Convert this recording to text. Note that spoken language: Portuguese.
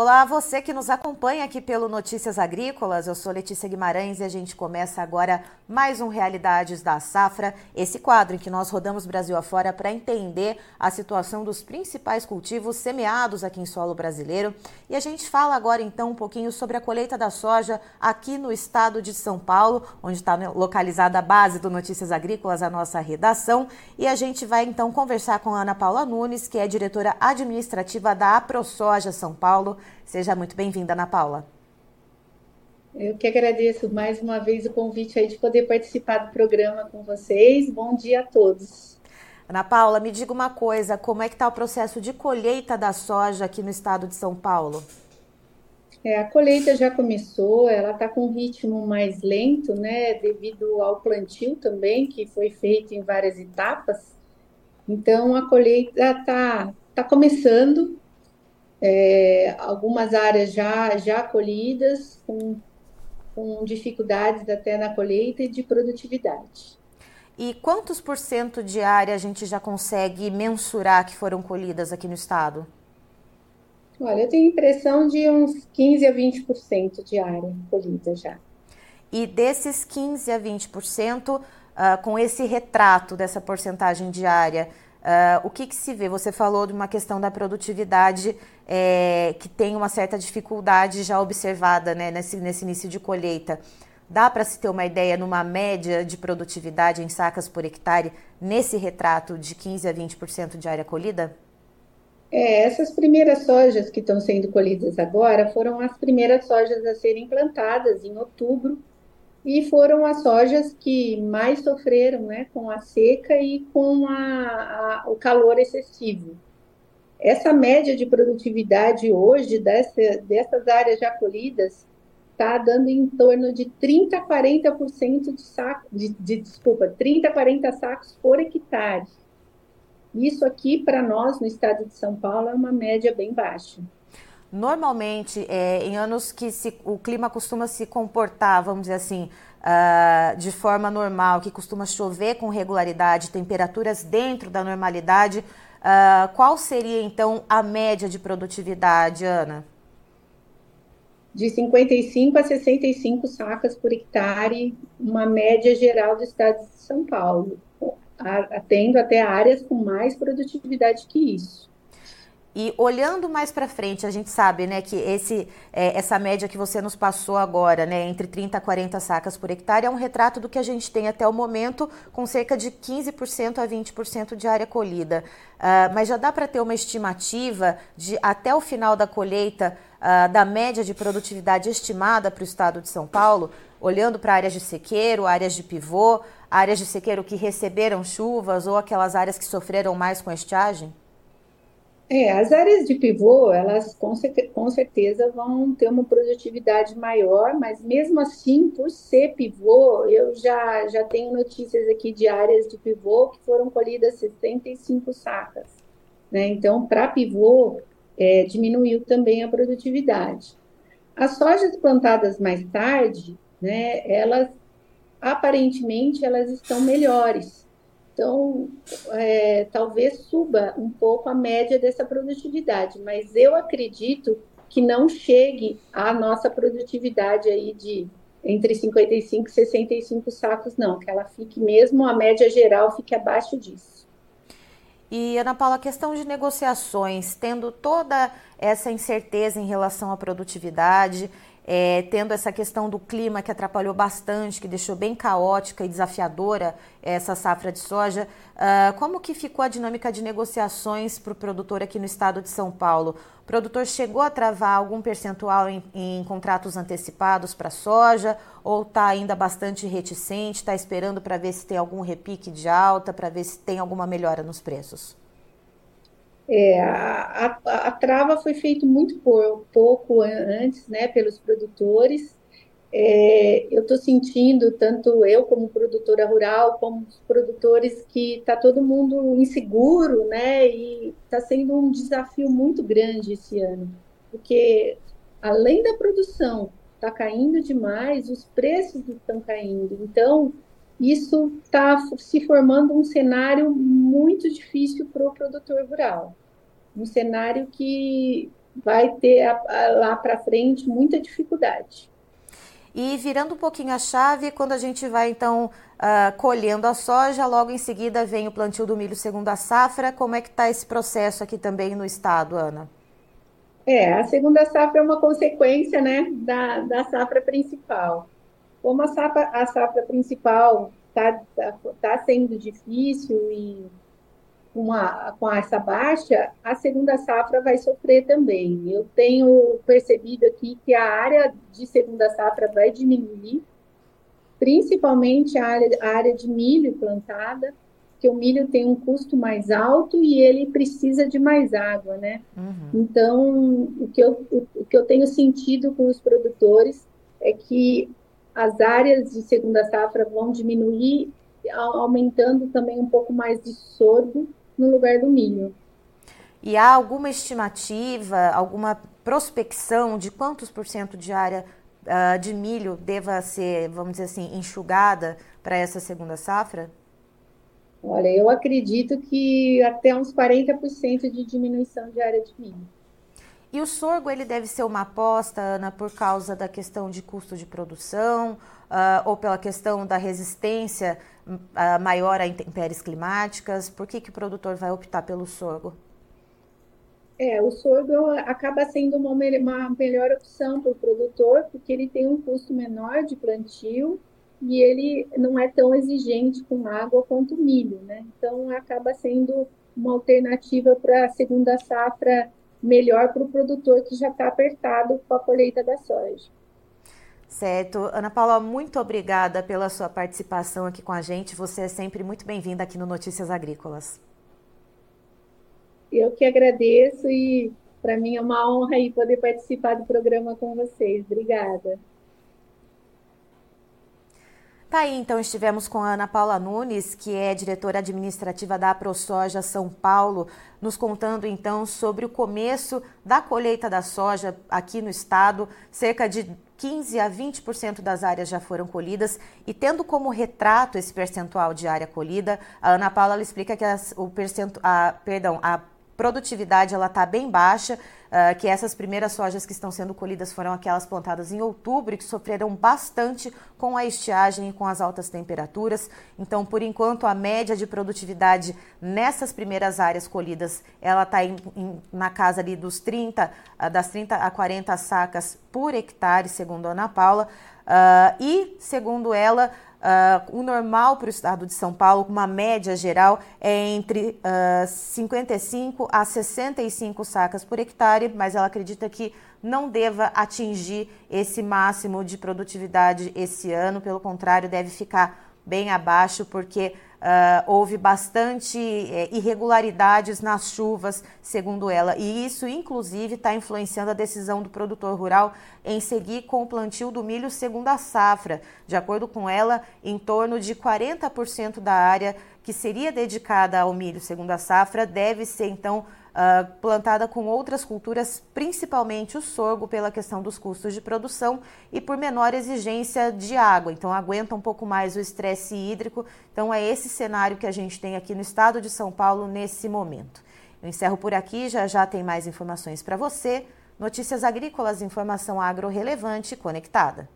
Olá, você que nos acompanha aqui pelo Notícias Agrícolas. Eu sou Letícia Guimarães e a gente começa agora mais um Realidades da Safra, esse quadro em que nós rodamos Brasil afora para entender a situação dos principais cultivos semeados aqui em solo brasileiro. E a gente fala agora então um pouquinho sobre a colheita da soja aqui no estado de São Paulo, onde está localizada a base do Notícias Agrícolas, a nossa redação. E a gente vai então conversar com a Ana Paula Nunes, que é diretora administrativa da AproSoja São Paulo. Seja muito bem-vinda, Ana Paula. Eu que agradeço mais uma vez o convite aí de poder participar do programa com vocês. Bom dia a todos. Ana Paula, me diga uma coisa, como é que está o processo de colheita da soja aqui no estado de São Paulo? É, a colheita já começou, ela está com um ritmo mais lento, né, devido ao plantio também, que foi feito em várias etapas. Então, a colheita está tá começando, é, algumas áreas já, já colhidas, com, com dificuldades até na colheita e de produtividade. E quantos por cento de área a gente já consegue mensurar que foram colhidas aqui no estado? Olha, eu tenho impressão de uns 15 a 20% de área colhida já. E desses 15 a 20%, uh, com esse retrato dessa porcentagem diária, Uh, o que, que, se vê? Você falou de uma questão da produtividade é, que tem uma certa dificuldade já observada né, nesse, nesse início de colheita. Dá para se ter uma ideia numa média de produtividade em sacas por hectare nesse retrato de 15 a 20% de área colhida? É, essas primeiras sojas que estão sendo colhidas agora foram as primeiras sojas a serem plantadas em outubro e foram as sojas que mais sofreram né, com a seca e com a, a, o calor excessivo. Essa média de produtividade hoje dessa, dessas áreas já colhidas está dando em torno de 30 a 40% de saco, de, de, desculpa, 30 a 40 sacos por hectare. Isso aqui, para nós, no estado de São Paulo, é uma média bem baixa. Normalmente, é, em anos que se, o clima costuma se comportar, vamos dizer assim, uh, de forma normal, que costuma chover com regularidade, temperaturas dentro da normalidade, uh, qual seria então a média de produtividade, Ana? De 55 a 65 sacas por hectare, uma média geral do estado de São Paulo, atendo até áreas com mais produtividade que isso. E olhando mais para frente, a gente sabe, né, que esse, é, essa média que você nos passou agora, né, entre 30 a 40 sacas por hectare, é um retrato do que a gente tem até o momento, com cerca de 15% a 20% de área colhida. Uh, mas já dá para ter uma estimativa de até o final da colheita uh, da média de produtividade estimada para o estado de São Paulo, olhando para áreas de sequeiro, áreas de pivô, áreas de sequeiro que receberam chuvas ou aquelas áreas que sofreram mais com estiagem? É, as áreas de pivô, elas com, com, certeza vão ter uma produtividade maior, mas mesmo assim, por ser pivô, eu já, já tenho notícias aqui de áreas de pivô que foram colhidas 65 sacas. Né? Então, para pivô, é, diminuiu também a produtividade. As sojas plantadas mais tarde, né, elas aparentemente elas estão melhores, então, é, talvez suba um pouco a média dessa produtividade, mas eu acredito que não chegue à nossa produtividade aí de entre 55 e 65 sacos, não, que ela fique mesmo, a média geral fique abaixo disso. E, Ana Paula, a questão de negociações, tendo toda essa incerteza em relação à produtividade, é, tendo essa questão do clima que atrapalhou bastante, que deixou bem caótica e desafiadora essa safra de soja. Uh, como que ficou a dinâmica de negociações para o produtor aqui no estado de São Paulo? O produtor chegou a travar algum percentual em, em contratos antecipados para soja ou está ainda bastante reticente, está esperando para ver se tem algum repique de alta, para ver se tem alguma melhora nos preços? É, a, a, a, trava foi feita muito pouco antes, né, pelos produtores. É, eu estou sentindo, tanto eu como produtora rural, como os produtores, que está todo mundo inseguro, né, e está sendo um desafio muito grande esse ano, porque além da produção está caindo demais, os preços estão caindo. Então, isso está se formando um cenário muito difícil para o produtor rural. Um cenário que vai ter a, a, lá para frente muita dificuldade. E virando um pouquinho a chave, quando a gente vai então uh, colhendo a soja, logo em seguida vem o plantio do milho segundo a safra. Como é que está esse processo aqui também no estado, Ana? É, a segunda safra é uma consequência né, da, da safra principal. Como a safra, a safra principal está tá, tá sendo difícil e com, a, com essa baixa, a segunda safra vai sofrer também. Eu tenho percebido aqui que a área de segunda safra vai diminuir, principalmente a área, a área de milho plantada, que o milho tem um custo mais alto e ele precisa de mais água, né? Uhum. Então, o que, eu, o, o que eu tenho sentido com os produtores é que as áreas de segunda safra vão diminuir, aumentando também um pouco mais de sorgo no lugar do milho. E há alguma estimativa, alguma prospecção de quantos por cento de área uh, de milho deva ser, vamos dizer assim, enxugada para essa segunda safra? Olha, eu acredito que até uns 40% de diminuição de área de milho. E o sorgo ele deve ser uma aposta, Ana, por causa da questão de custo de produção uh, ou pela questão da resistência uh, maior a intempéries climáticas? Por que, que o produtor vai optar pelo sorgo? É, o sorgo acaba sendo uma, uma melhor opção para o produtor, porque ele tem um custo menor de plantio e ele não é tão exigente com água quanto o milho, né? Então acaba sendo uma alternativa para a segunda safra melhor para o produtor que já está apertado com a colheita da soja. Certo. Ana Paula, muito obrigada pela sua participação aqui com a gente. Você é sempre muito bem-vinda aqui no Notícias Agrícolas. Eu que agradeço e para mim é uma honra aí poder participar do programa com vocês. Obrigada. Tá aí, então estivemos com a Ana Paula Nunes, que é diretora administrativa da ProSoja São Paulo, nos contando então sobre o começo da colheita da soja aqui no estado. Cerca de 15 a 20% das áreas já foram colhidas e tendo como retrato esse percentual de área colhida, a Ana Paula explica que as, o percento, a, perdão, a produtividade ela está bem baixa, uh, que essas primeiras sojas que estão sendo colhidas foram aquelas plantadas em outubro e que sofreram bastante com a estiagem e com as altas temperaturas. Então, por enquanto, a média de produtividade nessas primeiras áreas colhidas, ela está na casa ali dos 30, uh, das 30 a 40 sacas por hectare, segundo a Ana Paula. Uh, e, segundo ela, Uh, o normal para o estado de São Paulo, uma média geral, é entre uh, 55 a 65 sacas por hectare, mas ela acredita que não deva atingir esse máximo de produtividade esse ano, pelo contrário, deve ficar bem abaixo, porque Uh, houve bastante é, irregularidades nas chuvas, segundo ela, e isso, inclusive, está influenciando a decisão do produtor rural em seguir com o plantio do milho segundo a safra. De acordo com ela, em torno de 40% da área que seria dedicada ao milho segundo a safra deve ser, então, uh, plantada com outras culturas, principalmente o sorgo, pela questão dos custos de produção e por menor exigência de água. Então, aguenta um pouco mais o estresse hídrico. Então, é esse cenário que a gente tem aqui no estado de São Paulo nesse momento. Eu encerro por aqui, já já tem mais informações para você. Notícias agrícolas, informação agro relevante conectada.